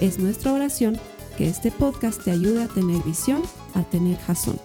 Es nuestra oración que este podcast te ayude a tener visión, a tener jazón.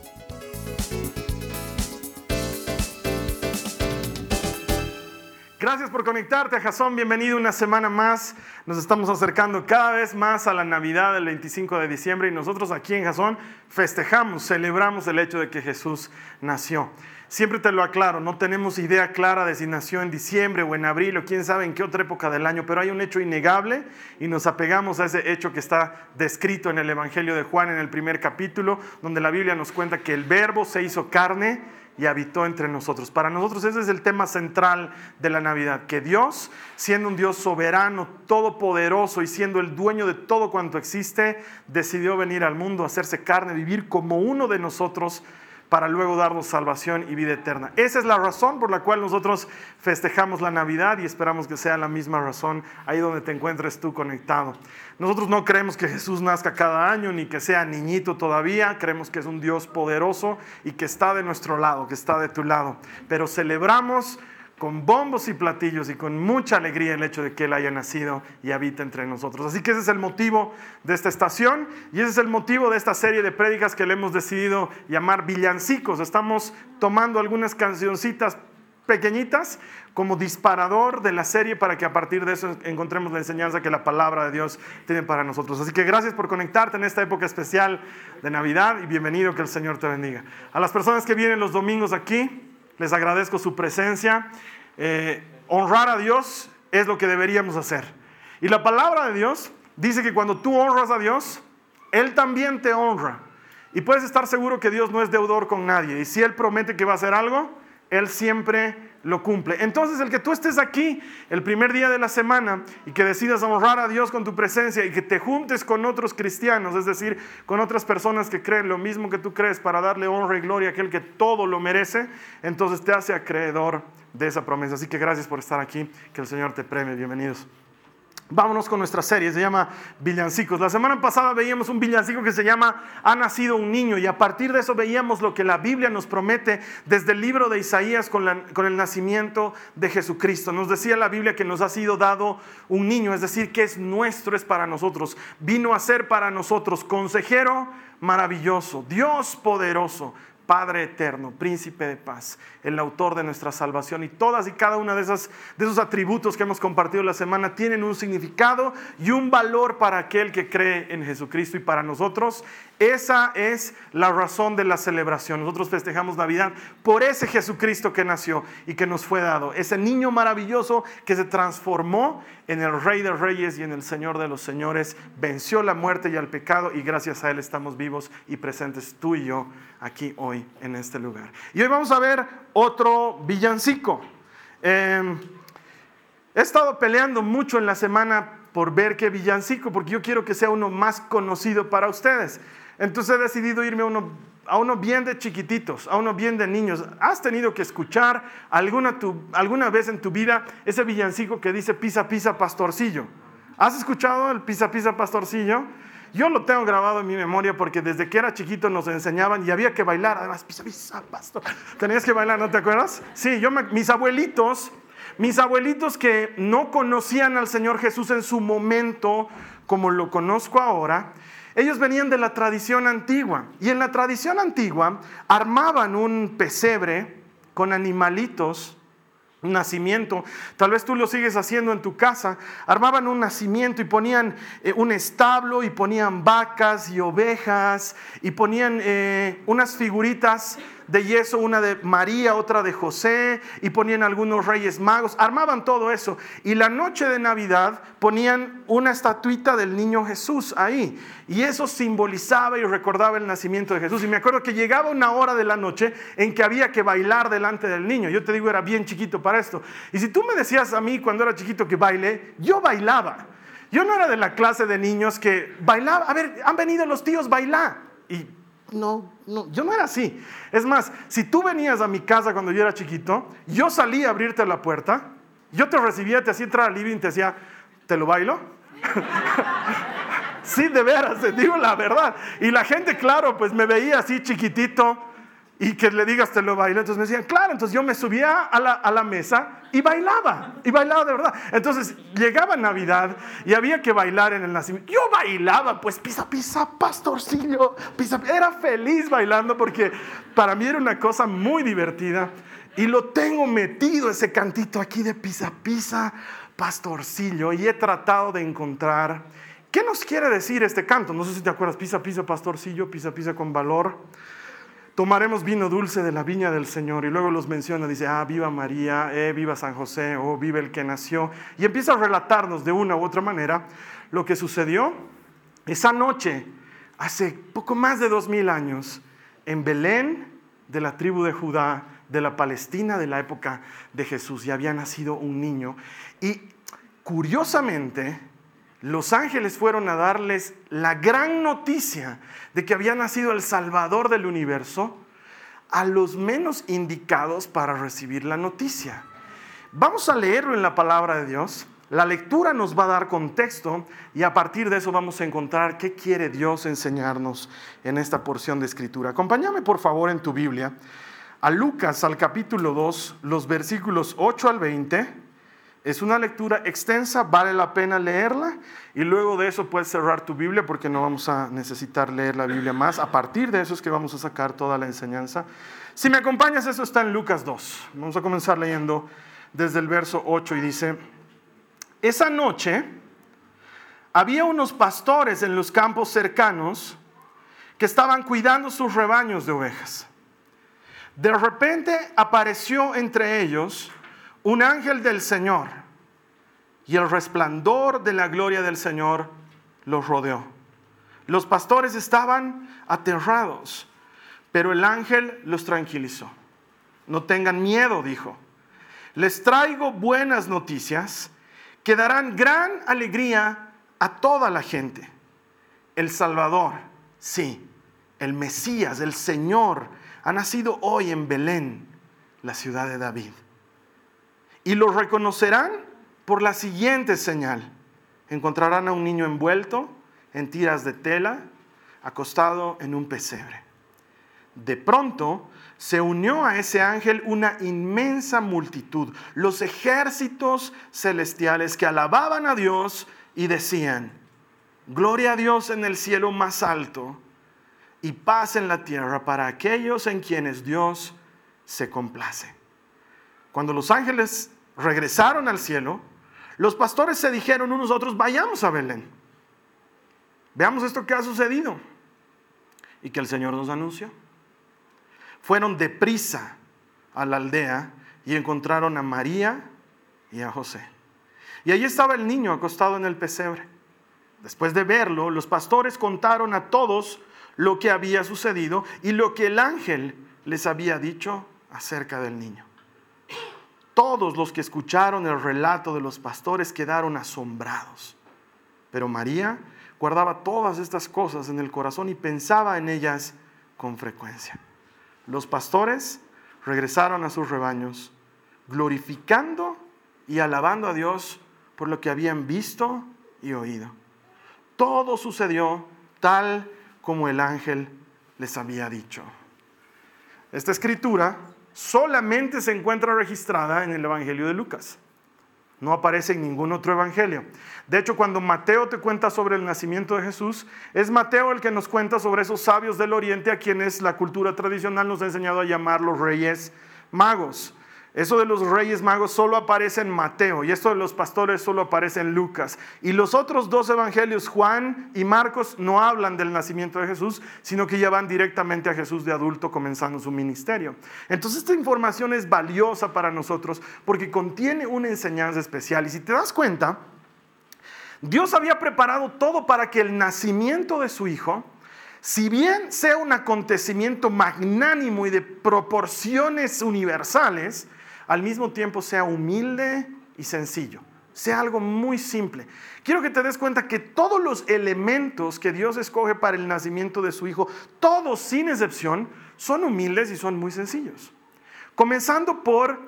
Gracias por conectarte a Jason. Bienvenido una semana más. Nos estamos acercando cada vez más a la Navidad del 25 de diciembre y nosotros aquí en Jason festejamos, celebramos el hecho de que Jesús nació. Siempre te lo aclaro, no tenemos idea clara de si nació en diciembre o en abril o quién sabe en qué otra época del año, pero hay un hecho innegable y nos apegamos a ese hecho que está descrito en el Evangelio de Juan en el primer capítulo, donde la Biblia nos cuenta que el verbo se hizo carne y habitó entre nosotros. Para nosotros ese es el tema central de la Navidad, que Dios, siendo un Dios soberano, todopoderoso y siendo el dueño de todo cuanto existe, decidió venir al mundo, hacerse carne, vivir como uno de nosotros para luego darnos salvación y vida eterna. Esa es la razón por la cual nosotros festejamos la Navidad y esperamos que sea la misma razón ahí donde te encuentres tú conectado. Nosotros no creemos que Jesús nazca cada año ni que sea niñito todavía, creemos que es un Dios poderoso y que está de nuestro lado, que está de tu lado, pero celebramos con bombos y platillos y con mucha alegría el hecho de que Él haya nacido y habita entre nosotros. Así que ese es el motivo de esta estación y ese es el motivo de esta serie de prédicas que le hemos decidido llamar villancicos. Estamos tomando algunas cancioncitas pequeñitas como disparador de la serie para que a partir de eso encontremos la enseñanza que la palabra de Dios tiene para nosotros. Así que gracias por conectarte en esta época especial de Navidad y bienvenido, que el Señor te bendiga. A las personas que vienen los domingos aquí, les agradezco su presencia. Eh, honrar a Dios es lo que deberíamos hacer. Y la palabra de Dios dice que cuando tú honras a Dios, Él también te honra. Y puedes estar seguro que Dios no es deudor con nadie. Y si Él promete que va a hacer algo, Él siempre lo cumple. Entonces el que tú estés aquí el primer día de la semana y que decidas honrar a Dios con tu presencia y que te juntes con otros cristianos, es decir, con otras personas que creen lo mismo que tú crees para darle honra y gloria a aquel que todo lo merece, entonces te hace acreedor de esa promesa. Así que gracias por estar aquí, que el Señor te premie. Bienvenidos. Vámonos con nuestra serie, se llama Villancicos. La semana pasada veíamos un villancico que se llama Ha nacido un niño y a partir de eso veíamos lo que la Biblia nos promete desde el libro de Isaías con, con, el nacimiento de Jesucristo. Nos decía la Biblia que nos ha sido dado un niño, es decir, que es nuestro, es para nosotros. Vino a ser para nosotros consejero maravilloso, Dios poderoso, Padre eterno, príncipe de paz, el autor de nuestra salvación. Y todas y cada una de, esas, de esos atributos que hemos compartido la semana tienen un significado y un valor para aquel que cree en Jesucristo. Y para nosotros esa es la razón de la celebración. Nosotros festejamos Navidad por ese Jesucristo que nació y que nos fue dado. Ese niño maravilloso que se transformó en el Rey de Reyes y en el Señor de los Señores. Venció la muerte y el pecado y gracias a Él estamos vivos y presentes tú y yo aquí hoy en este lugar. Y hoy vamos a ver otro villancico. Em, he estado peleando mucho en la semana por ver qué villancico, porque yo quiero que sea uno más conocido para ustedes. Entonces he decidido irme a uno, a uno bien de chiquititos, a uno bien de niños. ¿Has tenido que escuchar alguna, alguna vez en tu vida ese villancico que dice pisa, pisa, pastorcillo? ¿Has escuchado el pisa, pisa, pastorcillo? Yo lo tengo grabado en mi memoria porque desde que era chiquito nos enseñaban y había que bailar. Además, pisa, pisa, pastor. Tenías que bailar, ¿no te acuerdas? Sí, yo mis abuelitos, mis abuelitos que no conocían al Señor Jesús en su momento como lo conozco ahora, ellos venían de la tradición antigua y en la tradición antigua armaban un pesebre con animalitos, un nacimiento. Tal vez tú lo sigues haciendo en tu casa. Armaban un nacimiento y ponían eh, un establo y ponían vacas y ovejas y ponían eh, unas figuritas de yeso, una de María, otra de José, y ponían algunos reyes magos, armaban todo eso. Y la noche de Navidad ponían una estatuita del niño Jesús ahí. Y eso simbolizaba y recordaba el nacimiento de Jesús. Y me acuerdo que llegaba una hora de la noche en que había que bailar delante del niño. Yo te digo, era bien chiquito para esto. Y si tú me decías a mí cuando era chiquito que baile, yo bailaba. Yo no era de la clase de niños que bailaba, a ver, han venido los tíos, baila. Y no, no, yo no era así. Es más, si tú venías a mi casa cuando yo era chiquito, yo salía a abrirte la puerta, yo te recibía, te hacía entrar al living, te decía, ¿te lo bailo? sí, de veras, te digo la verdad. Y la gente, claro, pues me veía así chiquitito y que le digas te lo bailo. Entonces me decían, claro, entonces yo me subía a la, a la, mesa y bailaba, y bailaba de verdad. Entonces llegaba Navidad y había que bailar en el nacimiento. Yo bailaba, pues pisa, pisa, pastorcillo, pisa, era feliz bailando porque para mí era una cosa muy divertida. Y lo tengo metido ese cantito aquí de pisa, pisa, pastorcillo. Y he tratado de encontrar, ¿qué nos quiere decir este canto? No sé si te acuerdas, pisa, pisa, pastorcillo, pisa, pisa con valor tomaremos vino dulce de la viña del Señor. Y luego los menciona, dice, ah, viva María, eh, viva San José, o oh, viva el que nació. Y empieza a relatarnos de una u otra manera lo que sucedió esa noche, hace poco más de dos mil años, en Belén de la tribu de Judá, de la Palestina de la época de Jesús. Y había nacido un niño. Y curiosamente, los ángeles fueron a darles la gran noticia de que había nacido el Salvador del universo a los menos indicados para recibir la noticia. Vamos a leerlo en la palabra de Dios. La lectura nos va a dar contexto y a partir de eso vamos a encontrar qué quiere Dios enseñarnos en esta porción de escritura. Acompáñame por favor en tu Biblia a Lucas al capítulo 2, los versículos 8 al 20 es una lectura extensa, vale la pena leerla y luego de eso puedes cerrar tu Biblia porque no vamos a necesitar leer la Biblia más. A partir de eso es que vamos a sacar toda la enseñanza. Si me acompañas, eso está en Lucas 2. Vamos a comenzar leyendo desde el verso 8 y dice, esa noche había unos pastores en los campos cercanos que estaban cuidando sus rebaños de ovejas. De repente apareció entre ellos un ángel del Señor y el resplandor de la gloria del Señor los rodeó. Los pastores estaban aterrados, pero el ángel los tranquilizó. No tengan miedo, dijo. Les traigo buenas noticias que darán gran alegría a toda la gente. El Salvador, sí, el Mesías, el Señor, ha nacido hoy en Belén, la ciudad de David. Y lo reconocerán por la siguiente señal. Encontrarán a un niño envuelto en tiras de tela, acostado en un pesebre. De pronto se unió a ese ángel una inmensa multitud, los ejércitos celestiales que alababan a Dios y decían, Gloria a Dios en el cielo más alto y paz en la tierra para aquellos en quienes Dios se complace. Cuando los ángeles regresaron al cielo, los pastores se dijeron unos a otros, vayamos a Belén. Veamos esto que ha sucedido. Y que el Señor nos anunció. Fueron deprisa a la aldea y encontraron a María y a José. Y allí estaba el niño acostado en el pesebre. Después de verlo, los pastores contaron a todos lo que había sucedido y lo que el ángel les había dicho acerca del niño. Todos los que escucharon el relato de los pastores quedaron asombrados. Pero María guardaba todas estas cosas en el corazón y pensaba en ellas con frecuencia. Los pastores regresaron a sus rebaños, glorificando y alabando a Dios por lo que habían visto y oído. Todo sucedió tal como el ángel les había dicho. Esta escritura solamente se encuentra registrada en el Evangelio de Lucas. No aparece en ningún otro evangelio. De hecho, cuando Mateo te cuenta sobre el nacimiento de Jesús, es Mateo el que nos cuenta sobre esos sabios del oriente a quienes la cultura tradicional nos ha enseñado a llamar los reyes magos. Eso de los reyes magos solo aparece en Mateo y esto de los pastores solo aparece en Lucas. Y los otros dos evangelios, Juan y Marcos, no hablan del nacimiento de Jesús, sino que ya van directamente a Jesús de adulto comenzando su ministerio. Entonces esta información es valiosa para nosotros porque contiene una enseñanza especial. Y si te das cuenta, Dios había preparado todo para que el nacimiento de su Hijo, si bien sea un acontecimiento magnánimo y de proporciones universales, al mismo tiempo sea humilde y sencillo, sea algo muy simple. Quiero que te des cuenta que todos los elementos que Dios escoge para el nacimiento de su Hijo, todos sin excepción, son humildes y son muy sencillos. Comenzando por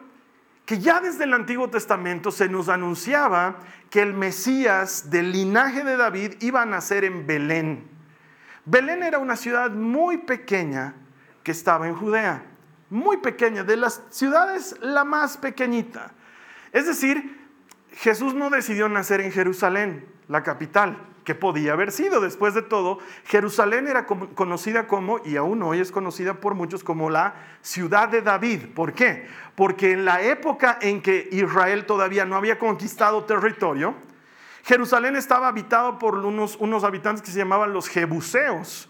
que ya desde el Antiguo Testamento se nos anunciaba que el Mesías del linaje de David iba a nacer en Belén. Belén era una ciudad muy pequeña que estaba en Judea, muy pequeña, de las ciudades la más pequeñita. Es decir, Jesús no decidió nacer en Jerusalén, la capital, que podía haber sido. Después de todo, Jerusalén era conocida como, y aún hoy es conocida por muchos como la ciudad de David. ¿Por qué? Porque en la época en que Israel todavía no había conquistado territorio, Jerusalén estaba habitado por unos, unos habitantes que se llamaban los jebuseos.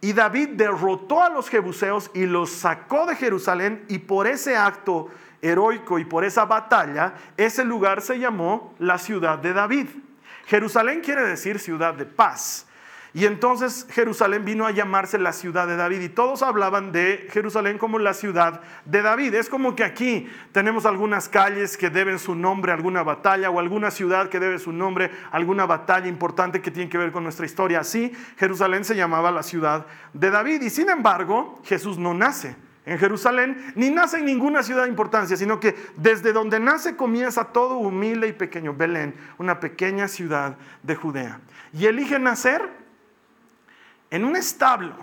Y David derrotó a los jebuseos y los sacó de Jerusalén y por ese acto heroico y por esa batalla, ese lugar se llamó la ciudad de David. Jerusalén quiere decir ciudad de paz. Y entonces Jerusalén vino a llamarse la ciudad de David y todos hablaban de Jerusalén como la ciudad de David. Es como que aquí tenemos algunas calles que deben su nombre a alguna batalla o alguna ciudad que debe su nombre a alguna batalla importante que tiene que ver con nuestra historia. Así Jerusalén se llamaba la ciudad de David y sin embargo Jesús no nace en Jerusalén, ni nace en ninguna ciudad de importancia, sino que desde donde nace comienza todo humilde y pequeño, Belén, una pequeña ciudad de Judea. Y elige nacer en un establo.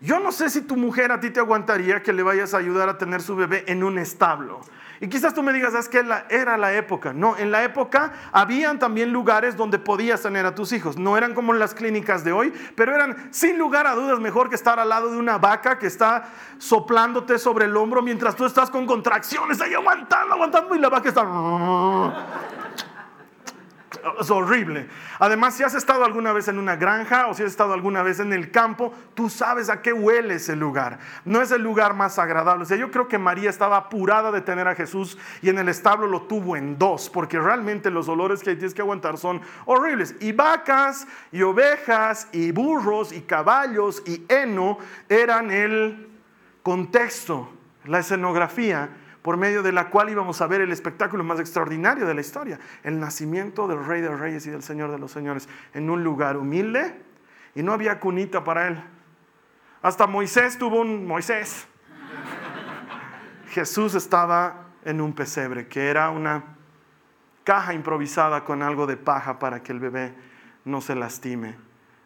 Yo no sé si tu mujer a ti te aguantaría que le vayas a ayudar a tener su bebé en un establo. Y quizás tú me digas, es que era la época. No, en la época habían también lugares donde podías tener a tus hijos. No eran como las clínicas de hoy, pero eran sin lugar a dudas mejor que estar al lado de una vaca que está soplándote sobre el hombro mientras tú estás con contracciones ahí aguantando, aguantando y la vaca está es horrible. Además, si has estado alguna vez en una granja o si has estado alguna vez en el campo, tú sabes a qué huele ese lugar. No es el lugar más agradable. O sea, yo creo que María estaba apurada de tener a Jesús y en el establo lo tuvo en dos, porque realmente los olores que tienes que aguantar son horribles. Y vacas y ovejas y burros y caballos y heno eran el contexto, la escenografía por medio de la cual íbamos a ver el espectáculo más extraordinario de la historia, el nacimiento del Rey de Reyes y del Señor de los Señores, en un lugar humilde y no había cunita para él. Hasta Moisés tuvo un Moisés. Jesús estaba en un pesebre, que era una caja improvisada con algo de paja para que el bebé no se lastime,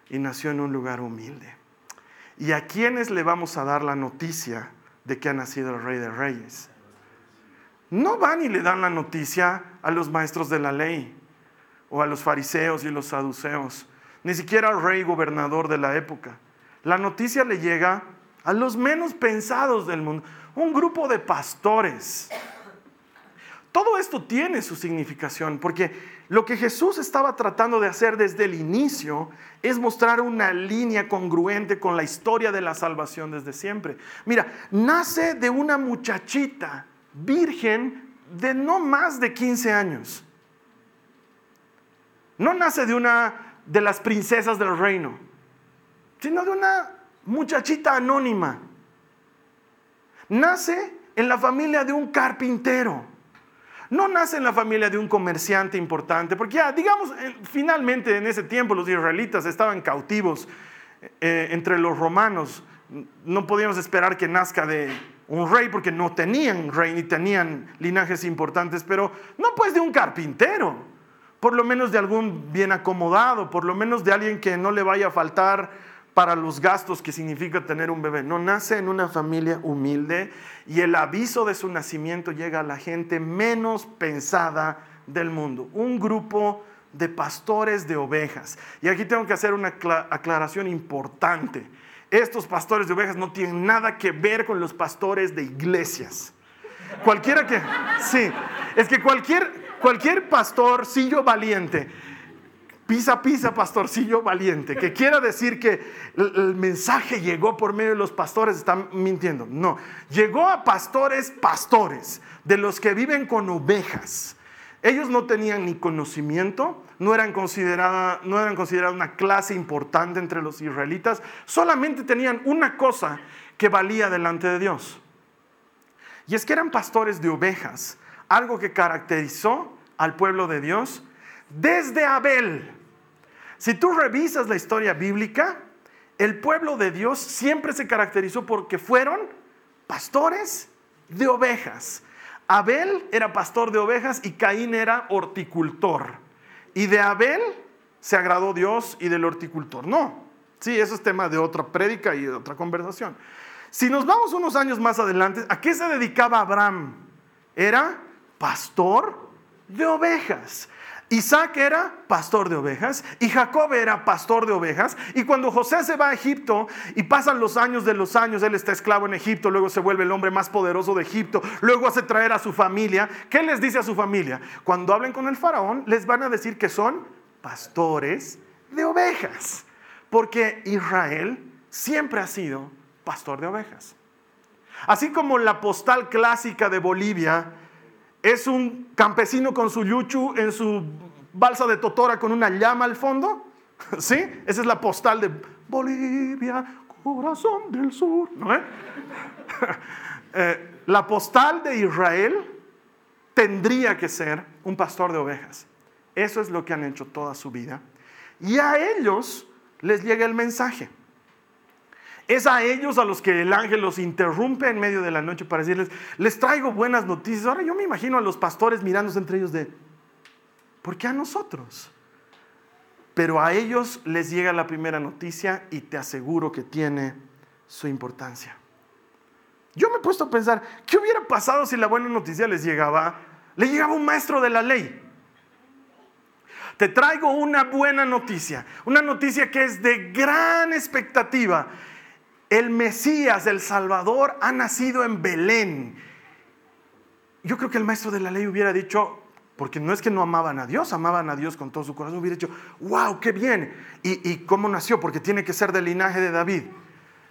y nació en un lugar humilde. ¿Y a quiénes le vamos a dar la noticia de que ha nacido el Rey de Reyes? No van y le dan la noticia a los maestros de la ley o a los fariseos y los saduceos, ni siquiera al rey gobernador de la época. La noticia le llega a los menos pensados del mundo, un grupo de pastores. Todo esto tiene su significación, porque lo que Jesús estaba tratando de hacer desde el inicio es mostrar una línea congruente con la historia de la salvación desde siempre. Mira, nace de una muchachita virgen de no más de 15 años. No nace de una de las princesas del reino, sino de una muchachita anónima. Nace en la familia de un carpintero. No nace en la familia de un comerciante importante, porque ya, digamos, eh, finalmente en ese tiempo los israelitas estaban cautivos eh, entre los romanos. No podíamos esperar que nazca de un rey porque no tenían rey ni tenían linajes importantes, pero no pues de un carpintero, por lo menos de algún bien acomodado, por lo menos de alguien que no le vaya a faltar para los gastos que significa tener un bebé. No nace en una familia humilde y el aviso de su nacimiento llega a la gente menos pensada del mundo, un grupo de pastores de ovejas. Y aquí tengo que hacer una aclaración importante estos pastores de ovejas no tienen nada que ver con los pastores de iglesias. Cualquiera que, sí, es que cualquier, cualquier pastorcillo valiente, pisa, pisa, pastorcillo valiente, que quiera decir que el, mensaje llegó por medio de los pastores, están mintiendo. No, llegó a pastores, pastores, de los que viven con ovejas. Ellos no tenían ni conocimiento, no eran consideradas no eran una clase importante entre los israelitas, solamente tenían una cosa que valía delante de Dios. Y es que eran pastores de ovejas, algo que caracterizó al pueblo de Dios desde Abel. Si tú revisas la historia bíblica, el pueblo de Dios siempre se caracterizó porque fueron pastores de ovejas. Abel era pastor de ovejas y Caín era horticultor. Y de Abel se agradó Dios y del horticultor. No, sí, eso es tema de otra prédica y de otra conversación. Si nos vamos unos años más adelante, ¿a qué se dedicaba Abraham? Era pastor de ovejas. Isaac era pastor de ovejas y Jacob era pastor de ovejas. Y cuando José se va a Egipto y pasan los años de los años, él está esclavo en Egipto, luego se vuelve el hombre más poderoso de Egipto, luego hace traer a su familia. ¿Qué les dice a su familia? Cuando hablen con el faraón, les van a decir que son pastores de ovejas, porque Israel siempre ha sido pastor de ovejas. Así como la postal clásica de Bolivia es un campesino con su yuchu en su balsa de totora con una llama al fondo. ¿Sí? Esa es la postal de Bolivia, corazón del sur. Eh, la postal de Israel tendría que ser un pastor de ovejas. Eso es lo que han hecho toda su vida. Y a ellos les llega el mensaje. Es a ellos a los que el ángel los interrumpe en medio de la noche para decirles, les traigo buenas noticias. Ahora yo me imagino a los pastores mirándose entre ellos de, ¿por qué a nosotros? Pero a ellos les llega la primera noticia y te aseguro que tiene su importancia. Yo me he puesto a pensar, ¿qué hubiera pasado si la buena noticia les llegaba? Le llegaba un maestro de la ley. Te traigo una buena noticia, una noticia que es de gran expectativa el Mesías, el Salvador, ha nacido en Belén. Yo creo que el maestro de la ley hubiera dicho, porque no es que no amaban a Dios, amaban a Dios con todo su corazón, hubiera dicho, wow, qué bien. ¿Y, cómo nació? Porque tiene que ser del linaje de David.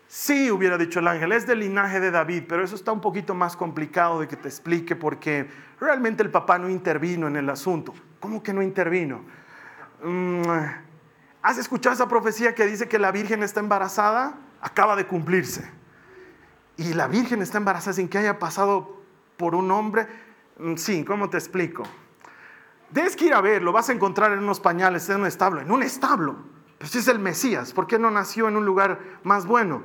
Sí, hubiera dicho el ángel, es del linaje de David, pero eso está un poquito más complicado de que te explique porque realmente el papá no intervino en el asunto. ¿Cómo que no intervino? Mm, ¿Has escuchado esa profecía que dice que la Virgen está embarazada? Acaba de cumplirse. Y la Virgen está embarazada sin que haya pasado por un hombre. Mm, sí, ¿cómo te explico? Tienes que ir a ver, lo vas a encontrar en unos pañales, en un establo, en un establo. Pues si es el Mesías, ¿por qué no nació en un lugar más bueno?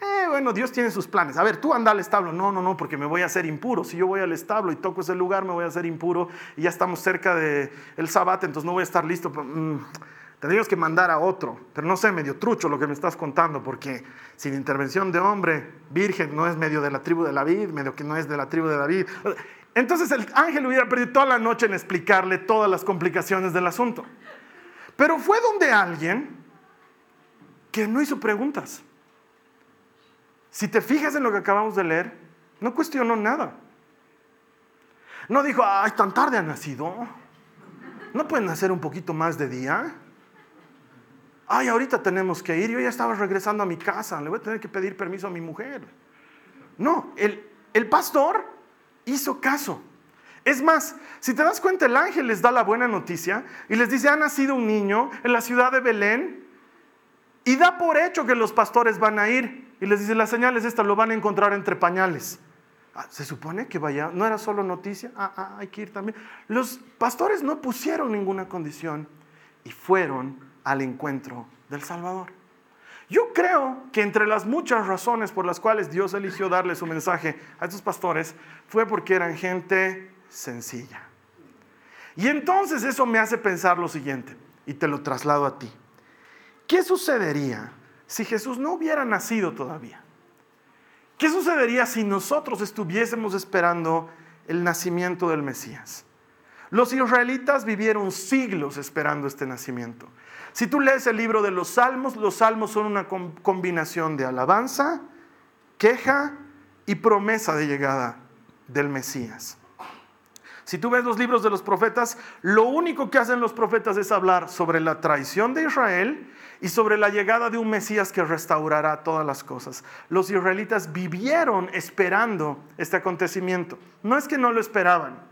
Eh, bueno, Dios tiene sus planes. A ver, tú anda al establo. No, no, no, porque me voy a hacer impuro. Si yo voy al establo y toco ese lugar, me voy a hacer impuro. Y ya estamos cerca del el sabbat, entonces no voy a estar listo. Mm, Tendríamos que mandar a otro, pero no sé, medio trucho lo que me estás contando, porque sin intervención de hombre, virgen no es medio de la tribu de David, medio que no es de la tribu de David. Entonces el ángel hubiera perdido toda la noche en explicarle todas las complicaciones del asunto. Pero fue donde alguien que no hizo preguntas. Si te fijas en lo que acabamos de leer, no cuestionó nada. No dijo, ay, tan tarde ha nacido. ¿No pueden nacer un poquito más de día? Ay, ahorita tenemos que ir, yo ya estaba regresando a mi casa, le voy a tener que pedir permiso a mi mujer. No, el, el pastor hizo caso. Es más, si te das cuenta, el ángel les da la buena noticia y les dice, ha nacido un niño en la ciudad de Belén y da por hecho que los pastores van a ir. Y les dice, las señales estas lo van a encontrar entre pañales. Ah, se supone que vaya, no era solo noticia, ah, ah, hay que ir también. Los pastores no pusieron ninguna condición y fueron al encuentro del Salvador. Yo creo que entre las muchas razones por las cuales Dios eligió darle su mensaje a estos pastores fue porque eran gente sencilla. Y entonces eso me hace pensar lo siguiente, y te lo traslado a ti. ¿Qué sucedería si Jesús no hubiera nacido todavía? ¿Qué sucedería si nosotros estuviésemos esperando el nacimiento del Mesías? Los israelitas vivieron siglos esperando este nacimiento. Si tú lees el libro de los salmos, los salmos son una combinación de alabanza, queja y promesa de llegada del Mesías. Si tú ves los libros de los profetas, lo único que hacen los profetas es hablar sobre la traición de Israel y sobre la llegada de un Mesías que restaurará todas las cosas. Los israelitas vivieron esperando este acontecimiento. No es que no lo esperaban,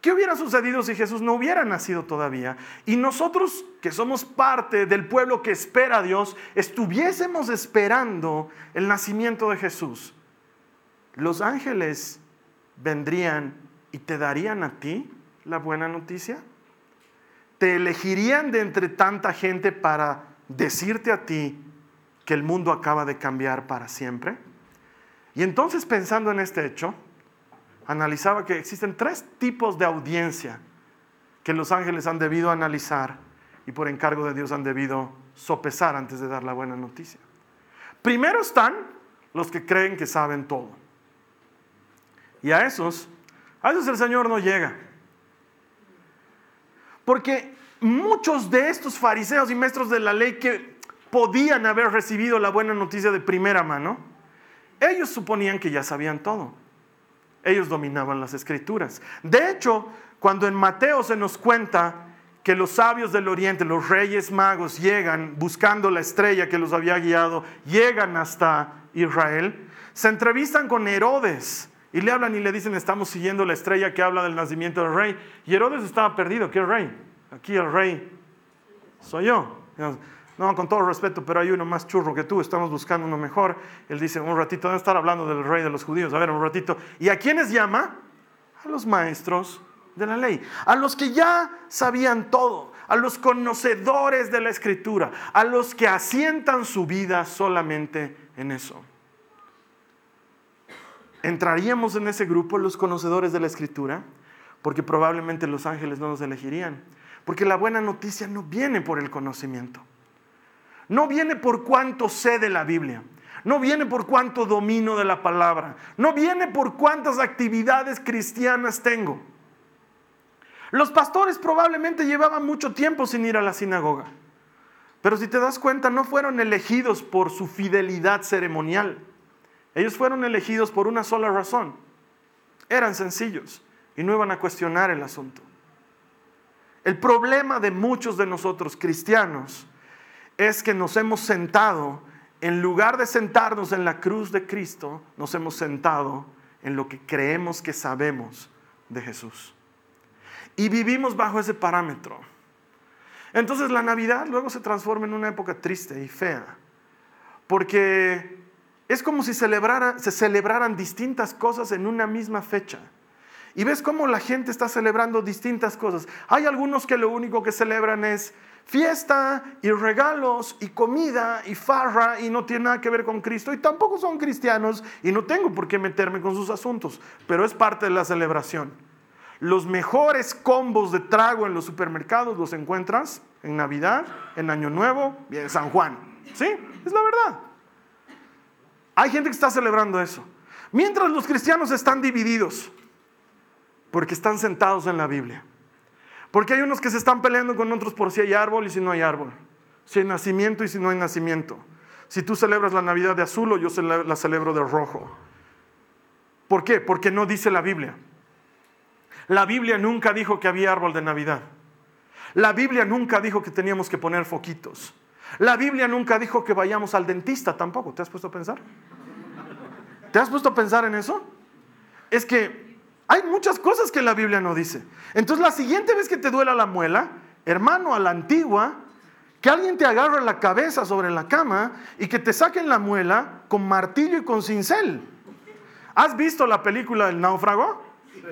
¿Qué hubiera sucedido si Jesús no hubiera nacido todavía? Y nosotros, que somos parte del pueblo que espera a Dios, estuviésemos esperando el nacimiento de Jesús. Los ángeles vendrían y te darían a ti la buena noticia? ¿Te elegirían de entre tanta gente para decirte a ti que el mundo acaba de cambiar para siempre? Y entonces pensando en este hecho, analizaba que existen tres tipos de audiencia que los ángeles han debido analizar y por encargo de Dios han debido sopesar antes de dar la buena noticia. Primero están los que creen que saben todo. Y a esos, a esos el Señor no llega. Porque muchos de estos fariseos y maestros de la ley que podían haber recibido la buena noticia de primera mano, ellos suponían que ya sabían todo. Ellos dominaban las escrituras. De hecho, cuando en Mateo se nos cuenta que los sabios del oriente, los reyes magos, llegan buscando la estrella que los había guiado, llegan hasta Israel, se entrevistan con Herodes y le hablan y le dicen, estamos siguiendo la estrella que habla del nacimiento del rey. Y Herodes estaba perdido, ¿qué rey? Aquí el rey soy yo. No, con todo respeto, pero hay uno más churro que tú, estamos buscando uno mejor. Él dice, un ratito, deben estar hablando del rey de los judíos. A ver, un ratito. ¿Y a quiénes llama? A los maestros de la ley, a los que ya sabían todo, a los conocedores de la escritura, a los que asientan su vida solamente en eso. ¿Entraríamos en ese grupo los conocedores de la escritura? Porque probablemente los ángeles no nos elegirían. Porque la buena noticia no viene por el conocimiento. No viene por cuánto sé de la Biblia. No viene por cuánto domino de la palabra. No viene por cuántas actividades cristianas tengo. Los pastores probablemente llevaban mucho tiempo sin ir a la sinagoga. Pero si te das cuenta, no fueron elegidos por su fidelidad ceremonial. Ellos fueron elegidos por una sola razón. Eran sencillos y no iban a cuestionar el asunto. El problema de muchos de nosotros cristianos es que nos hemos sentado, en lugar de sentarnos en la cruz de Cristo, nos hemos sentado en lo que creemos que sabemos de Jesús. Y vivimos bajo ese parámetro. Entonces la Navidad luego se transforma en una época triste y fea, porque es como si se celebraran distintas cosas en una misma fecha. Y ves cómo la gente está celebrando distintas cosas. Hay algunos que lo único que celebran es fiesta y regalos y comida y farra y no tiene nada que ver con Cristo y tampoco son cristianos y no tengo por qué meterme con sus asuntos, pero es parte de la celebración. Los mejores combos de trago en los supermercados los encuentras en Navidad, en Año Nuevo y en San Juan. ¿Sí? Es la verdad. Hay gente que está celebrando eso. Mientras los cristianos están divididos porque están sentados en la Biblia. Porque hay unos que se están peleando con otros por si hay árbol y si no hay árbol. Si hay nacimiento y si no hay nacimiento. Si tú celebras la Navidad de azul o yo la celebro de rojo. ¿Por qué? Porque no dice la Biblia. La Biblia nunca dijo que había árbol de Navidad. La Biblia nunca dijo que teníamos que poner foquitos. La Biblia nunca dijo que vayamos al dentista tampoco. ¿Te has puesto a pensar? ¿Te has puesto a pensar en eso? Es que hay muchas cosas que la Biblia no dice. Entonces la siguiente vez que te duela la muela, hermano, a la antigua, que alguien te agarre la cabeza sobre la cama y que te saquen la muela con martillo y con cincel. ¿Has visto la película del náufrago?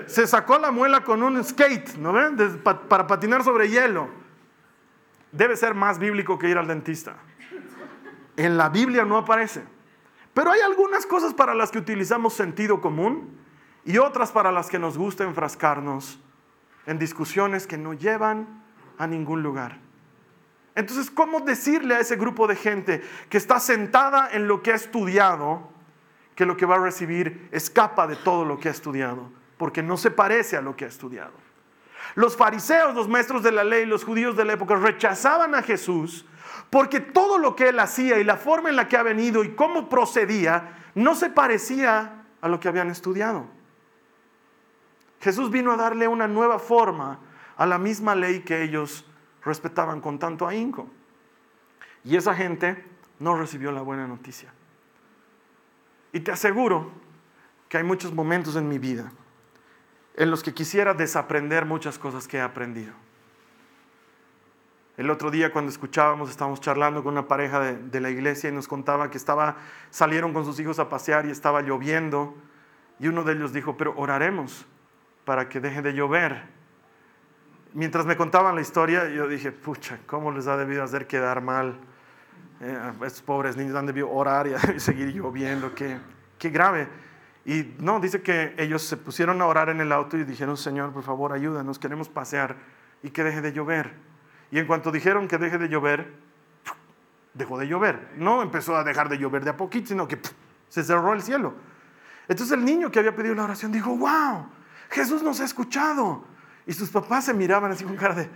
Se sacó la muela con un skate, ¿no ven? para patinar sobre hielo. Debe ser más bíblico que ir al dentista. En la Biblia no aparece. Pero hay algunas cosas para las que utilizamos sentido común y otras para las que nos gusta enfrascarnos en discusiones que no llevan a ningún lugar. Entonces, ¿cómo decirle a ese grupo de gente que está sentada en lo que ha estudiado que lo que va a recibir escapa de todo lo que ha estudiado? porque no se parece a lo que ha estudiado. Los fariseos, los maestros de la ley, los judíos de la época rechazaban a Jesús porque todo lo que él hacía y la forma en la que ha venido y cómo procedía no se parecía a lo que habían estudiado. Jesús vino a darle una nueva forma a la misma ley que ellos respetaban con tanto ahínco. Y esa gente no recibió la buena noticia. Y te aseguro que hay muchos momentos en mi vida en los que quisiera desaprender muchas cosas que he aprendido. El otro día cuando escuchábamos, estábamos charlando con una pareja de, la iglesia y nos contaba que estaba, salieron con sus hijos a pasear y estaba lloviendo y uno de ellos dijo, pero oraremos para que deje de llover. mientras me contaban la historia, yo dije, pucha, ¿cómo les ha debido hacer quedar mal? Eh, estos pobres niños han debido orar y seguir lloviendo, qué, qué grave. Y no, dice que ellos se pusieron a orar en el auto y dijeron, Señor, por favor, ayúdanos, queremos pasear y que deje de llover. Y en cuanto dijeron que deje de llover, dejó de llover. No empezó a dejar de llover de a poquito, sino que se cerró el cielo. Entonces el niño que había pedido la oración dijo, wow, Jesús nos ha escuchado. Y sus papás se miraban así con cara de,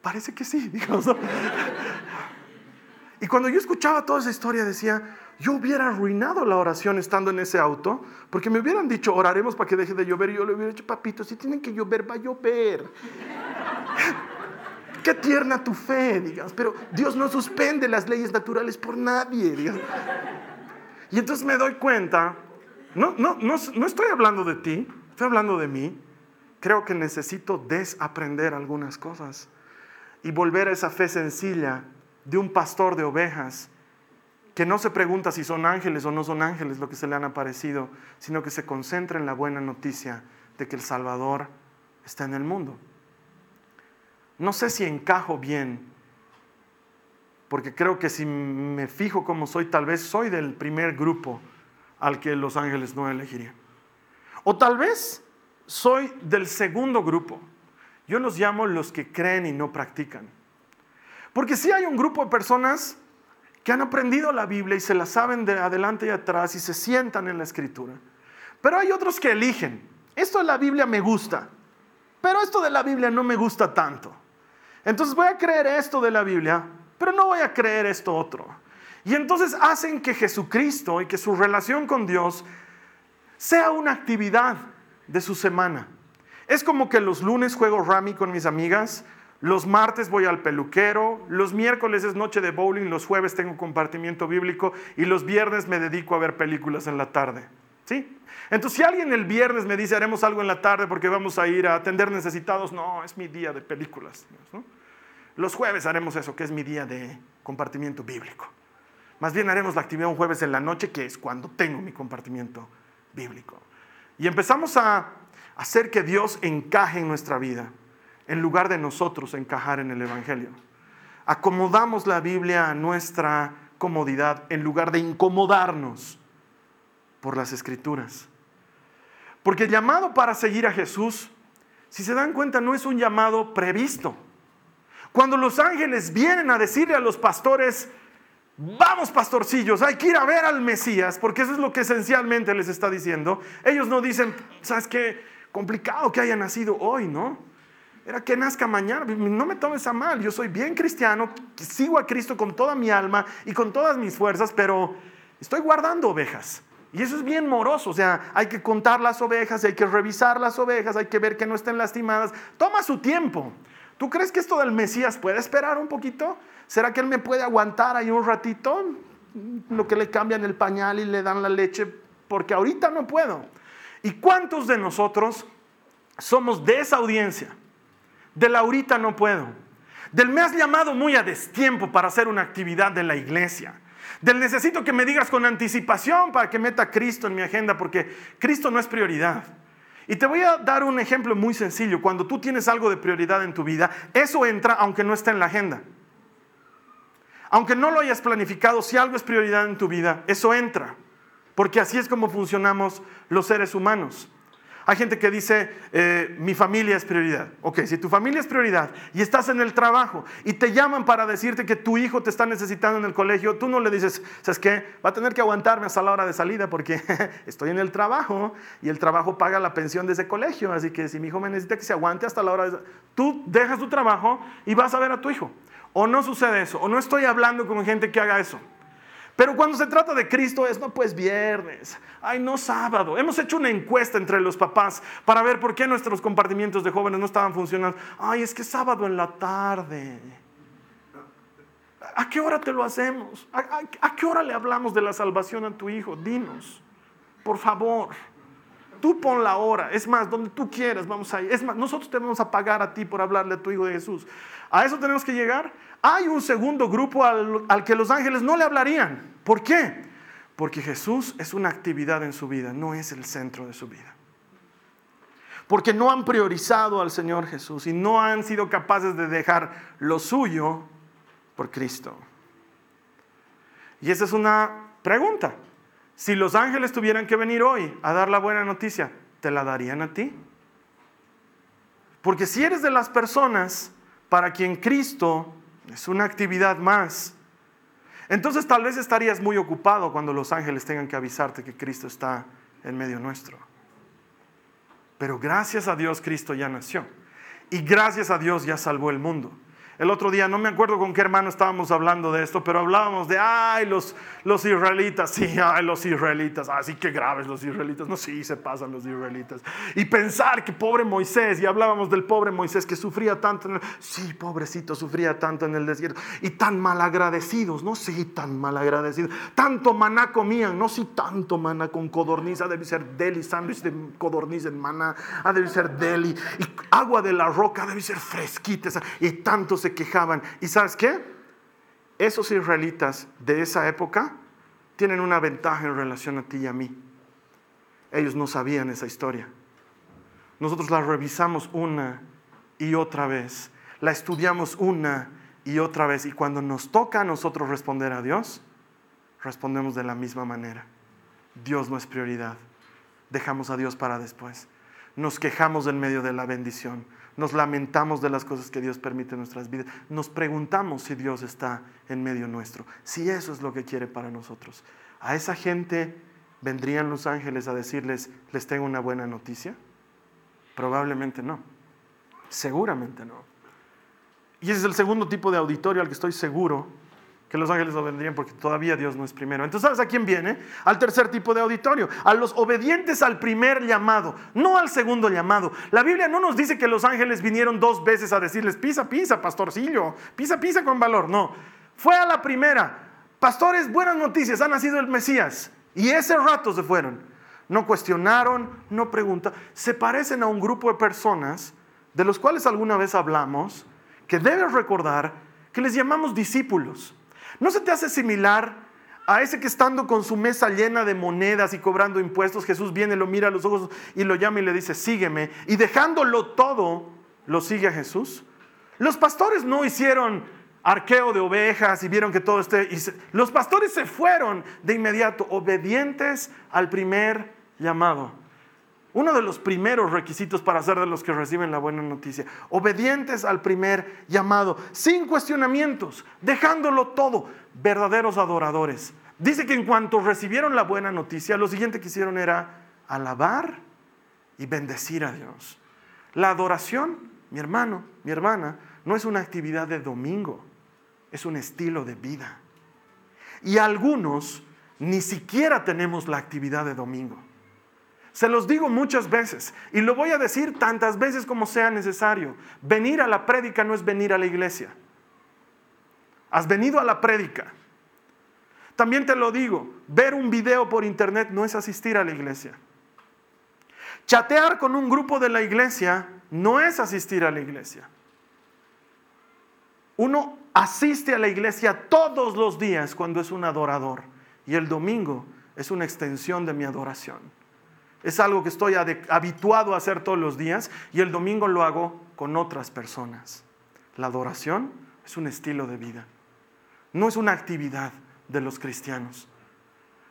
parece que sí, digamos. Y cuando yo escuchaba toda esa historia decía, yo hubiera arruinado la oración estando en ese auto, porque me hubieran dicho, oraremos para que deje de llover, y yo le hubiera dicho, papito, si tienen que llover, va a llover. Qué tierna tu fe, digamos, pero Dios no suspende las leyes naturales por nadie, digamos. Y entonces me doy cuenta, no, no, no, no estoy hablando de ti, estoy hablando de mí. Creo que necesito desaprender algunas cosas y volver a esa fe sencilla de un pastor de ovejas que no se pregunta si son ángeles o no son ángeles lo que se le han aparecido, sino que se concentra en la buena noticia de que el Salvador está en el mundo. No sé si encajo bien, porque creo que si me fijo como soy, tal vez soy del primer grupo al que los ángeles no elegirían. O tal vez soy del segundo grupo. Yo los llamo los que creen y no practican. Porque sí hay un grupo de personas que han aprendido la Biblia y se la saben de adelante y atrás y se sientan en la escritura. Pero hay otros que eligen. Esto de la Biblia me gusta, pero esto de la Biblia no me gusta tanto. Entonces voy a creer esto de la Biblia, pero no voy a creer esto otro. Y entonces hacen que Jesucristo y que su relación con Dios sea una actividad de su semana. Es como que los lunes juego Rami con mis amigas, los martes voy al peluquero, los miércoles es noche de bowling, los jueves tengo compartimiento bíblico y los viernes me dedico a ver películas en la tarde. ¿Sí? Entonces, si alguien el viernes me dice haremos algo en la tarde porque vamos a ir a atender necesitados, no, es mi día de películas. Los jueves haremos eso, que es mi día de compartimiento bíblico. Más bien haremos la actividad un jueves en la noche, que es cuando tengo mi compartimiento bíblico. Y empezamos a hacer que Dios encaje en nuestra vida en lugar de nosotros encajar en el Evangelio. Acomodamos la Biblia a nuestra comodidad en lugar de incomodarnos por las escrituras. Porque el llamado para seguir a Jesús, si se dan cuenta, no es un llamado previsto. Cuando los ángeles vienen a decirle a los pastores, vamos pastorcillos, hay que ir a ver al Mesías, porque eso es lo que esencialmente les está diciendo, ellos no dicen, ¿sabes qué? Complicado que haya nacido hoy, ¿no? era que nazca mañana. No me tomes a mal, yo soy bien cristiano, sigo a Cristo con toda mi alma y con todas mis fuerzas, pero estoy guardando ovejas. Y eso es bien moroso, o sea, hay que contar las ovejas, hay que revisar las ovejas, hay que ver que no estén lastimadas. Toma su tiempo. ¿Tú crees que esto del Mesías puede esperar un poquito? ¿Será que él me puede aguantar ahí un ratito? Lo que le cambian el pañal y le dan la leche, porque ahorita no puedo. ¿Y cuántos de nosotros somos de esa audiencia? Del ahorita no puedo. Del me has llamado muy a destiempo para hacer una actividad de la iglesia. Del necesito que me digas con anticipación para que meta a Cristo en mi agenda porque Cristo no es prioridad. Y te voy a dar un ejemplo muy sencillo. Cuando tú tienes algo de prioridad en tu vida, eso entra aunque no esté en la agenda. Aunque no lo hayas planificado, si algo es prioridad en tu vida, eso entra. Porque así es como funcionamos los seres humanos. Hay gente que dice, eh, mi familia es prioridad. Ok, si tu familia es prioridad y estás en el trabajo y te llaman para decirte que tu hijo te está necesitando en el colegio, tú no le dices, ¿sabes qué? Va a tener que aguantarme hasta la hora de salida porque estoy en el trabajo y el trabajo paga la pensión de ese colegio. Así que si mi hijo me necesita que se aguante hasta la hora de... Tú dejas tu trabajo y vas a ver a tu hijo. O no sucede eso, o no estoy hablando con gente que haga eso. Pero cuando se trata de Cristo es, no, pues viernes, ay, no sábado. Hemos hecho una encuesta entre los papás para ver por qué nuestros compartimientos de jóvenes no estaban funcionando. Ay, es que sábado en la tarde. ¿A qué hora te lo hacemos? ¿A, qué hora le hablamos de la salvación a tu hijo? Dinos, por favor. Tú pon la hora. Es más, donde tú quieras, vamos a ir. Es más, nosotros te vamos a pagar a ti por hablarle a tu hijo de Jesús. A eso tenemos que llegar. Hay un segundo grupo al, que los ángeles no le hablarían. ¿Por qué? Porque Jesús es una actividad en su vida, no es el centro de su vida. porque no han priorizado al Señor Jesús y no han sido capaces de dejar lo suyo por Cristo. Y esa es una pregunta. Si los ángeles tuvieran que venir hoy a dar la buena noticia, ¿te la darían a ti? Porque si eres de las personas para quien Cristo es una actividad más, entonces tal vez estarías muy ocupado cuando los ángeles tengan que avisarte que Cristo está en medio nuestro. Pero gracias a Dios Cristo ya nació. Y gracias a Dios ya salvó el mundo. El otro día, no me acuerdo con qué hermano estábamos hablando de esto, pero hablábamos de, ay, los, los israelitas, sí, ay, los israelitas, así ah, que graves los israelitas, no, sí, se pasan los israelitas. Y pensar que pobre Moisés, y hablábamos del pobre Moisés que sufría tanto, en el, sí, pobrecito, sufría tanto en el desierto, y tan malagradecidos, no, sí, tan malagradecidos, tanto maná comían, no, sí, tanto maná con codorniz, ha de ser deli, sándwich de codorniz en maná, ha de ser deli, y agua de la roca debe ser fresquita, y tanto se quejaban. ¿Y sabes qué? Esos israelitas de esa época tienen una ventaja en relación a ti y a mí. Ellos no sabían esa historia. Nosotros la revisamos una y otra vez, la estudiamos una y otra vez y cuando nos toca a nosotros responder a Dios, respondemos de la misma manera. Dios no es prioridad. Dejamos a Dios para después. Nos quejamos en medio de la bendición nos lamentamos de las cosas que Dios permite en nuestras vidas, nos preguntamos si Dios está en medio nuestro, si eso es lo que quiere para nosotros. A esa gente vendrían los ángeles a decirles, les tengo una buena noticia. Probablemente no, seguramente no. Y ese es el segundo tipo de auditorio al que estoy seguro que los ángeles lo vendrían porque todavía Dios no es primero. Entonces, ¿sabes a quién viene? Al tercer tipo de auditorio, a los obedientes al primer llamado, no al segundo llamado. La Biblia no nos dice que los ángeles vinieron dos veces a decirles, pisa, pisa, pastorcillo, pisa, pisa con valor. No, fue a la primera. Pastores, buenas noticias, ha nacido el Mesías. Y ese rato se fueron. No cuestionaron, no preguntaron. Se parecen a un grupo de personas de los cuales alguna vez hablamos, que debes recordar que les llamamos discípulos. ¿No se te hace similar a ese que estando con su mesa llena de monedas y cobrando impuestos, Jesús viene, lo mira a los ojos y lo llama y le dice, sígueme, y dejándolo todo, lo sigue a Jesús? Los pastores no hicieron arqueo de ovejas y vieron que todo esté... los pastores se fueron de inmediato, obedientes al primer llamado. Uno de los primeros requisitos para ser de los que reciben la buena noticia. Obedientes al primer llamado, sin cuestionamientos, dejándolo todo. Verdaderos adoradores. Dice que en cuanto recibieron la buena noticia, lo siguiente que hicieron era alabar y bendecir a Dios. La adoración, mi hermano, mi hermana, no es una actividad de domingo, es un estilo de vida. Y algunos ni siquiera tenemos la actividad de domingo. Se los digo muchas veces y lo voy a decir tantas veces como sea necesario. Venir a la prédica no es venir a la iglesia. Has venido a la prédica. También te lo digo, ver un video por internet no es asistir a la iglesia. Chatear con un grupo de la iglesia no es asistir a la iglesia. Uno asiste a la iglesia todos los días cuando es un adorador y el domingo es una extensión de mi adoración. Es algo que estoy habituado a hacer todos los días y el domingo lo hago con otras personas. La adoración es un estilo de vida, no es una actividad de los cristianos.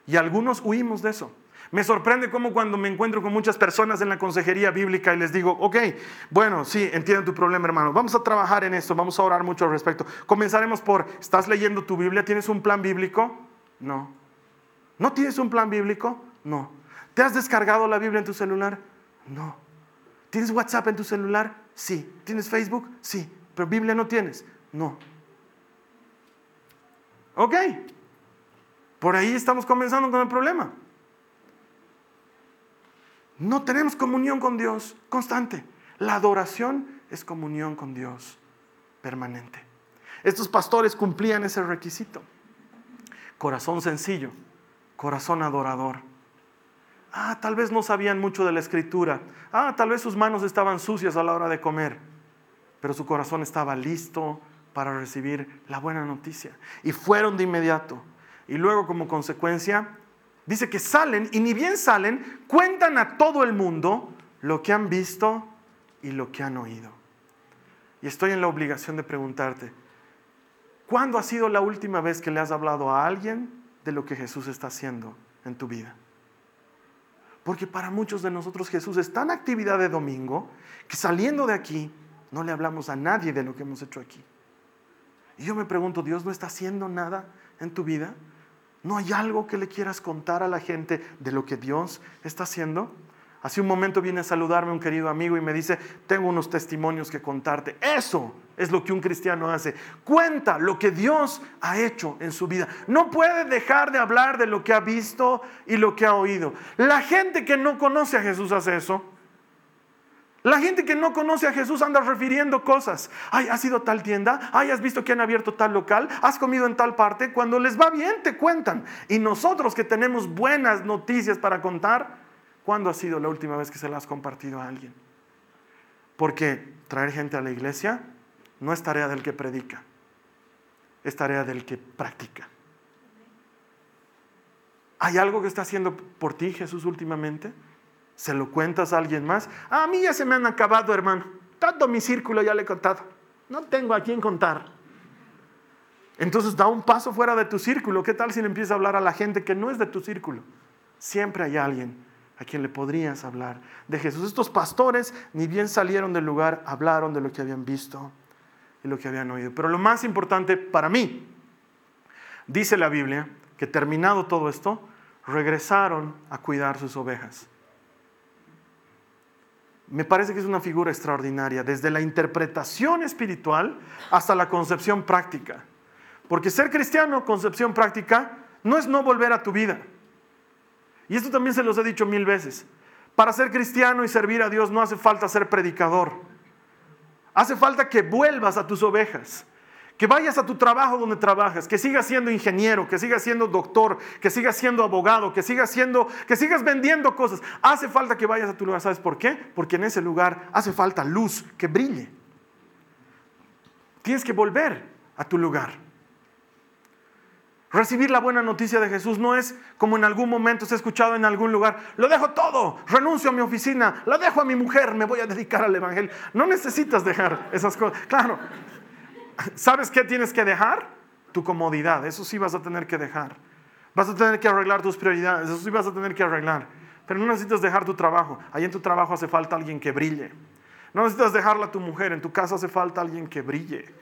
Y algunos huimos de eso. Me sorprende cómo cuando me encuentro con muchas personas en la consejería bíblica y les digo, ok, bueno, sí, entiendo tu problema, hermano. Vamos a trabajar en esto, vamos a orar mucho al respecto. Comenzaremos por, ¿estás leyendo tu Biblia? ¿Tienes un plan bíblico? No. ¿No tienes un plan bíblico? No. ¿Te has descargado la Biblia en tu celular? No. ¿Tienes WhatsApp en tu celular? Sí. ¿Tienes Facebook? Sí. ¿Pero Biblia no tienes? No. Ok. Por ahí estamos comenzando con el problema. No tenemos comunión con Dios constante. La adoración es comunión con Dios permanente. Estos pastores cumplían ese requisito. Corazón sencillo, corazón adorador. Ah, tal vez no sabían mucho de la escritura. Ah, tal vez sus manos estaban sucias a la hora de comer. Pero su corazón estaba listo para recibir la buena noticia. Y fueron de inmediato. Y luego como consecuencia, dice que salen y ni bien salen, cuentan a todo el mundo lo que han visto y lo que han oído. Y estoy en la obligación de preguntarte, ¿cuándo ha sido la última vez que le has hablado a alguien de lo que Jesús está haciendo en tu vida? Porque para muchos de nosotros Jesús está en actividad de domingo que saliendo de aquí no le hablamos a nadie de lo que hemos hecho aquí. Y yo me pregunto, ¿Dios no está haciendo nada en tu vida? ¿No hay algo que le quieras contar a la gente de lo que Dios está haciendo? Hace un momento viene a saludarme un querido amigo y me dice, tengo unos testimonios que contarte. Eso es lo que un cristiano hace. Cuenta lo que Dios ha hecho en su vida. No puede dejar de hablar de lo que ha visto y lo que ha oído. La gente que no conoce a Jesús hace eso. La gente que no conoce a Jesús anda refiriendo cosas. Ay, has ido a tal tienda. Ay, has visto que han abierto tal local. Has comido en tal parte. Cuando les va bien, te cuentan. Y nosotros que tenemos buenas noticias para contar, ¿Cuándo ha sido la última vez que se la has compartido a alguien? Porque traer gente a la iglesia no es tarea del que predica, es tarea del que practica. ¿Hay algo que está haciendo por ti Jesús últimamente? ¿Se lo cuentas a alguien más? a mí ya se me han acabado, hermano. Todo mi círculo ya le he contado. No tengo a quién contar. Entonces da un paso fuera de tu círculo. ¿Qué tal si le empiezas a hablar a la gente que no es de tu círculo? Siempre hay alguien a quien le podrías hablar de Jesús. Estos pastores ni bien salieron del lugar, hablaron de lo que habían visto y lo que habían oído. Pero lo más importante para mí, dice la Biblia, que terminado todo esto, regresaron a cuidar sus ovejas. Me parece que es una figura extraordinaria, desde la interpretación espiritual hasta la concepción práctica. Porque ser cristiano, concepción práctica, no es no volver a tu vida. Y esto también se los he dicho mil veces. Para ser cristiano y servir a Dios no hace falta ser predicador. Hace falta que vuelvas a tus ovejas, que vayas a tu trabajo donde trabajas, que sigas siendo ingeniero, que sigas siendo doctor, que sigas siendo abogado, que sigas siendo, que sigas vendiendo cosas. Hace falta que vayas a tu lugar. ¿Sabes por qué? Porque en ese lugar hace falta luz que brille. Tienes que volver a tu lugar. Recibir la buena noticia de Jesús no es como en algún momento se ha escuchado en algún lugar, lo dejo todo, renuncio a mi oficina, lo dejo a mi mujer, me voy a dedicar al Evangelio. No necesitas dejar esas cosas. Claro, ¿sabes qué tienes que dejar? Tu comodidad, eso sí vas a tener que dejar. Vas a tener que arreglar tus prioridades, eso sí vas a tener que arreglar. Pero no necesitas dejar tu trabajo. Ahí en tu trabajo hace falta alguien que brille. No necesitas dejarla a tu mujer, en tu casa hace falta alguien que brille.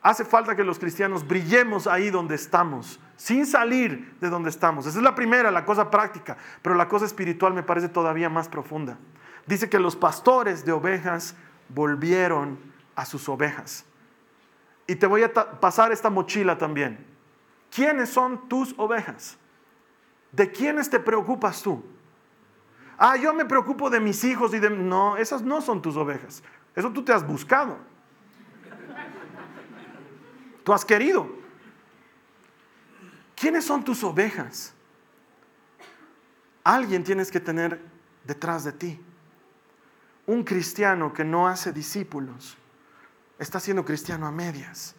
Hace falta que los cristianos brillemos ahí donde estamos, sin salir de donde estamos. Esa es la primera, la cosa práctica, pero la cosa espiritual me parece todavía más profunda. Dice que los pastores de ovejas volvieron a sus ovejas. Y te voy a pasar esta mochila también. ¿Quiénes son tus ovejas? ¿De quiénes te preocupas tú? Ah, yo me preocupo de mis hijos y de... No, esas no son tus ovejas. Eso tú te has buscado tú has querido. ¿Quiénes son tus ovejas? Alguien tienes que tener detrás de ti. Un cristiano que no hace discípulos está siendo cristiano a medias.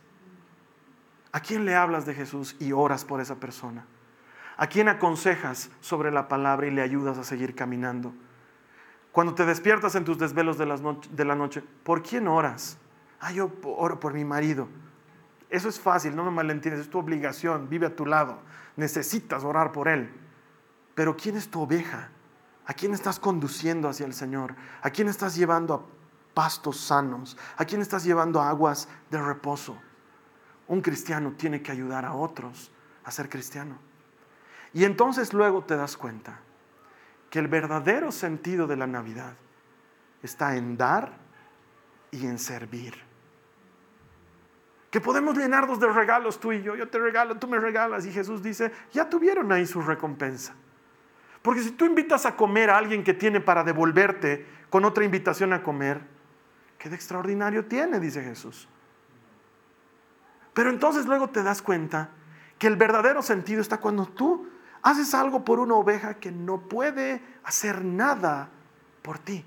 ¿A quién le hablas de Jesús y oras por esa persona? ¿A quién aconsejas sobre la palabra y le ayudas a seguir caminando? Cuando te despiertas en tus desvelos de, de la noche, ¿por quién oras? Ah, yo oro por mi marido. Eso es fácil, no me malentiendes, es tu obligación, vive a tu lado, necesitas orar por Él. Pero ¿quién es tu oveja? ¿A quién estás conduciendo hacia el Señor? ¿A quién estás llevando a pastos sanos? ¿A quién estás llevando a aguas de reposo? Un cristiano tiene que ayudar a otros a ser cristiano. Y entonces luego te das cuenta que el verdadero sentido de la Navidad está en dar y en servir que podemos llenarnos de regalos tú y yo. Yo te regalo, tú me regalas. Y Jesús dice, ya tuvieron ahí su recompensa. Porque si tú invitas a comer a alguien que tiene para devolverte con otra invitación a comer, ¿qué de extraordinario tiene? Dice Jesús. Pero entonces luego te das cuenta que el verdadero sentido está cuando tú haces algo por una oveja que no puede hacer nada por ti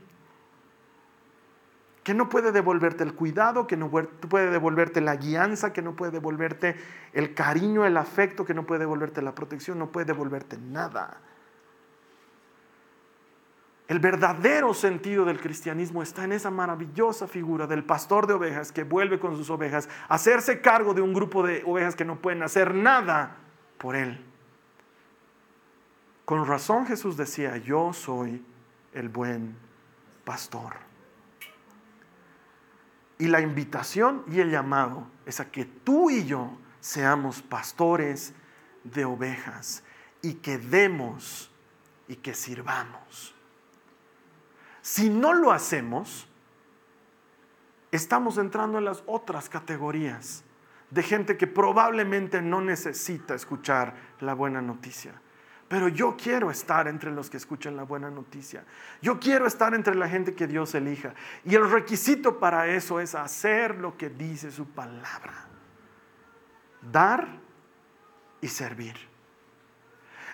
que no puede devolverte el cuidado, que no puede devolverte la guianza, que no puede devolverte el cariño, el afecto, que no puede devolverte la protección, no puede devolverte nada. El verdadero sentido del cristianismo está en esa maravillosa figura del pastor de ovejas que vuelve con sus ovejas a hacerse cargo de un grupo de ovejas que no pueden hacer nada por él. Con razón Jesús decía, yo soy el buen pastor. Y la invitación y el llamado es a que tú y yo seamos pastores de ovejas y que demos y que sirvamos. Si no lo hacemos, estamos entrando en las otras categorías de gente que probablemente no necesita escuchar la buena noticia. Pero yo quiero estar entre los que escuchan la buena noticia. Yo quiero estar entre la gente que Dios elija. Y el requisito para eso es hacer lo que dice su palabra. Dar y servir.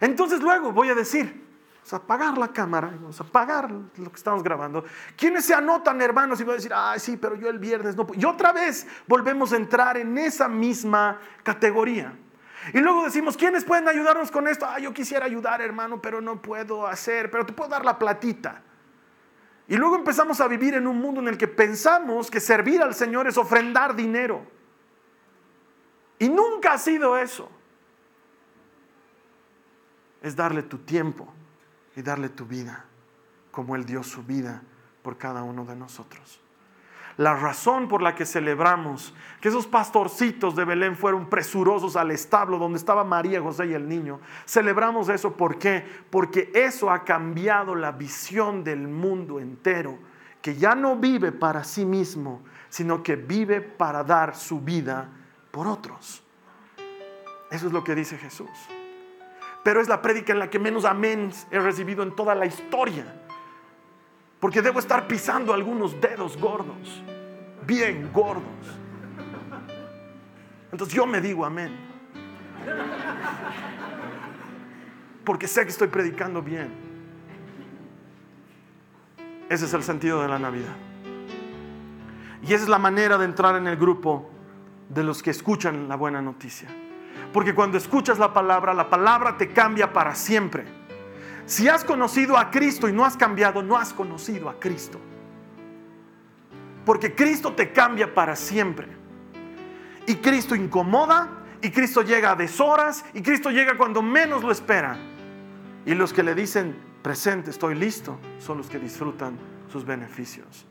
Entonces luego voy a decir, vamos a apagar la cámara, vamos a apagar lo que estamos grabando. ¿Quiénes se anotan, hermanos? Y voy a decir, ay, sí, pero yo el viernes no. Y otra vez volvemos a entrar en esa misma categoría. Y luego decimos, ¿quiénes pueden ayudarnos con esto? Ah, yo quisiera ayudar, hermano, pero no puedo hacer, pero te puedo dar la platita. Y luego empezamos a vivir en un mundo en el que pensamos que servir al Señor es ofrendar dinero. Y nunca ha sido eso. Es darle tu tiempo y darle tu vida, como Él dio su vida por cada uno de nosotros la razón por la que celebramos que esos pastorcitos de Belén fueron presurosos al establo donde estaba María, José y el niño. Celebramos eso, ¿por qué? Porque eso ha cambiado la visión del mundo entero, que ya no vive para sí mismo, sino que vive para dar su vida por otros. Eso es lo que dice Jesús. Pero es la prédica en la que menos amén he recibido en toda la historia porque debo estar pisando algunos dedos gordos, bien gordos. Entonces yo me digo amén. Porque sé que estoy predicando bien. Ese es el sentido de la Navidad. Y esa es la manera de entrar en el grupo de los que escuchan la buena noticia. Porque cuando escuchas la palabra, la palabra te cambia para siempre. Si has conocido a Cristo y no has cambiado, no has conocido a Cristo. Porque Cristo te cambia para siempre. Y Cristo incomoda, y Cristo llega a deshoras, y Cristo llega cuando menos lo espera. Y los que le dicen, presente, estoy listo, son los que disfrutan sus beneficios.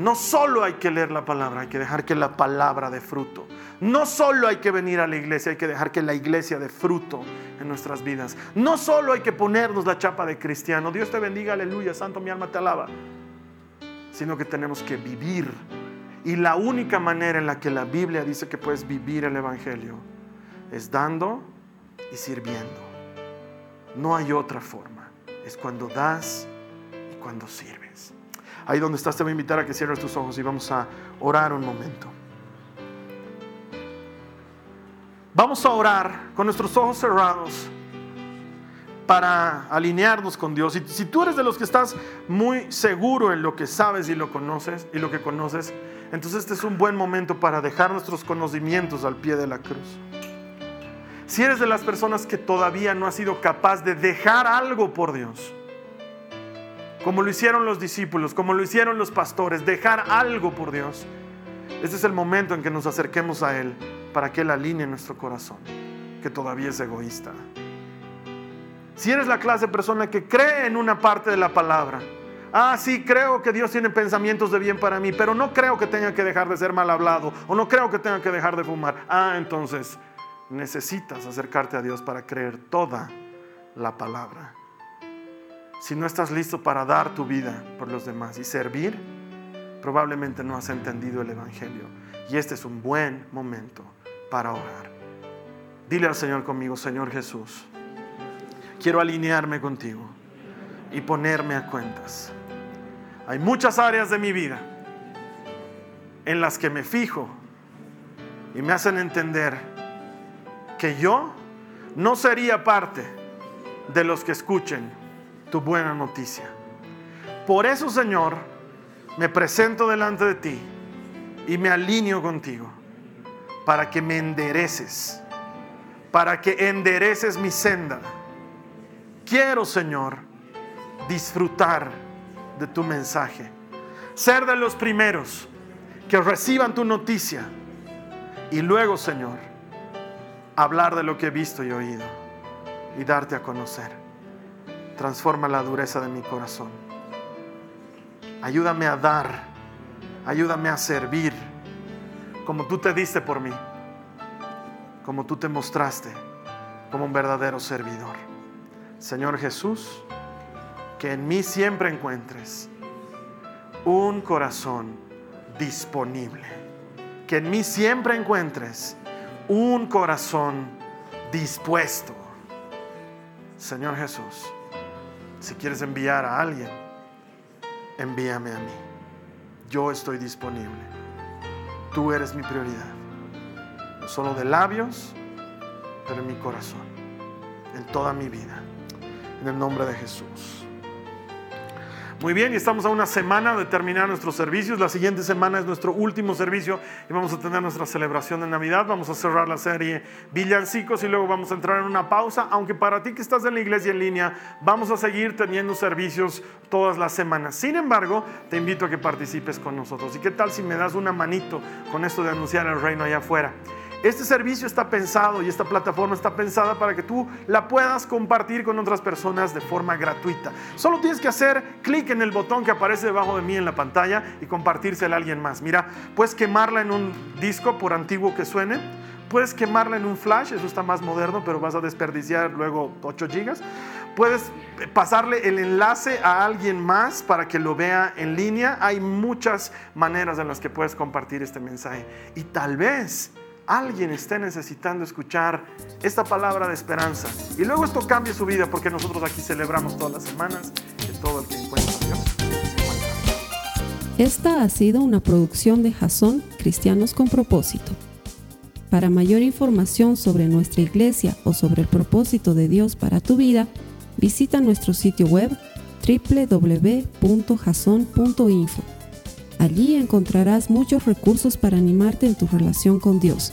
No solo hay que leer la palabra, hay que dejar que la palabra dé fruto. No solo hay que venir a la iglesia, hay que dejar que la iglesia dé fruto en nuestras vidas. No solo hay que ponernos la chapa de cristiano, Dios te bendiga, aleluya, santo mi alma te alaba, sino que tenemos que vivir. Y la única manera en la que la Biblia dice que puedes vivir el Evangelio es dando y sirviendo. No hay otra forma. Es cuando das y cuando sirves. Ahí donde estás te voy a invitar a que cierres tus ojos y vamos a orar un momento. Vamos a orar con nuestros ojos cerrados para alinearnos con Dios. Y si tú eres de los que estás muy seguro en lo que sabes y lo conoces y lo que conoces, entonces este es un buen momento para dejar nuestros conocimientos al pie de la cruz. Si eres de las personas que todavía no has sido capaz de dejar algo por Dios, como lo hicieron los discípulos, como lo hicieron los pastores, dejar algo por Dios, este es el momento en que nos acerquemos a Él para que Él alinee nuestro corazón, que todavía es egoísta. Si eres la clase de persona que cree en una parte de la palabra, ah, sí, creo que Dios tiene pensamientos de bien para mí, pero no creo que tenga que dejar de ser mal hablado o no creo que tenga que dejar de fumar. Ah, entonces necesitas acercarte a Dios para creer toda la palabra. Si no estás listo para dar tu vida por los demás y servir, probablemente no has entendido el Evangelio. Y este es un buen momento para orar. Dile al Señor conmigo, Señor Jesús, quiero alinearme contigo y ponerme a cuentas. Hay muchas áreas de mi vida en las que me fijo y me hacen entender que yo no sería parte de los que escuchen tu buena noticia. Por eso, Señor, me presento delante de ti y me alineo contigo para que me endereces, para que endereces mi senda. Quiero, Señor, disfrutar de tu mensaje. Ser de los primeros que reciban tu noticia y luego, Señor, hablar de lo que he visto y oído y darte a conocer. Transforma la dureza de mi corazón. Ayúdame a dar, ayúdame a servir como tú te diste por mí, como tú te mostraste como un verdadero servidor. Señor Jesús, que en mí siempre encuentres un corazón disponible. Que en mí siempre encuentres un corazón dispuesto. Señor Jesús, si quieres enviar a alguien, envíame a mí. Yo estoy disponible. Tú eres mi prioridad. No solo de labios, pero en mi corazón, en toda mi vida. En el nombre de Jesús. Muy bien, y estamos a una semana de terminar nuestros servicios. La siguiente semana es nuestro último servicio y vamos a tener nuestra celebración de Navidad. Vamos a cerrar la serie Villancicos y luego vamos a entrar en una pausa. Aunque para ti que estás en la iglesia en línea, vamos a seguir teniendo servicios todas las semanas. Sin embargo, te invito a que participes con nosotros. ¿Y qué tal si me das una manito con esto de anunciar el reino allá afuera? Este servicio está pensado y esta plataforma está pensada para que tú la puedas compartir con otras personas de forma gratuita. Solo tienes que hacer clic en el botón que aparece debajo de mí en la pantalla y compartírsela a alguien más. Mira, puedes quemarla en un disco por antiguo que suene. Puedes quemarla en un flash, eso está más moderno, pero vas a desperdiciar luego 8 gigas. Puedes pasarle el enlace a alguien más para que lo vea en línea. Hay muchas maneras en las que puedes compartir este mensaje. Y tal vez alguien esté necesitando escuchar esta palabra de esperanza. Y luego esto cambie su vida porque nosotros aquí celebramos todas las semanas que todo el que encuentra a Dios Esta ha sido una producción de Jason Cristianos con Propósito. Para mayor información sobre nuestra iglesia o sobre el propósito de Dios para tu vida, visita nuestro sitio web www.jason.info. Allí encontrarás muchos recursos para animarte en tu relación con Dios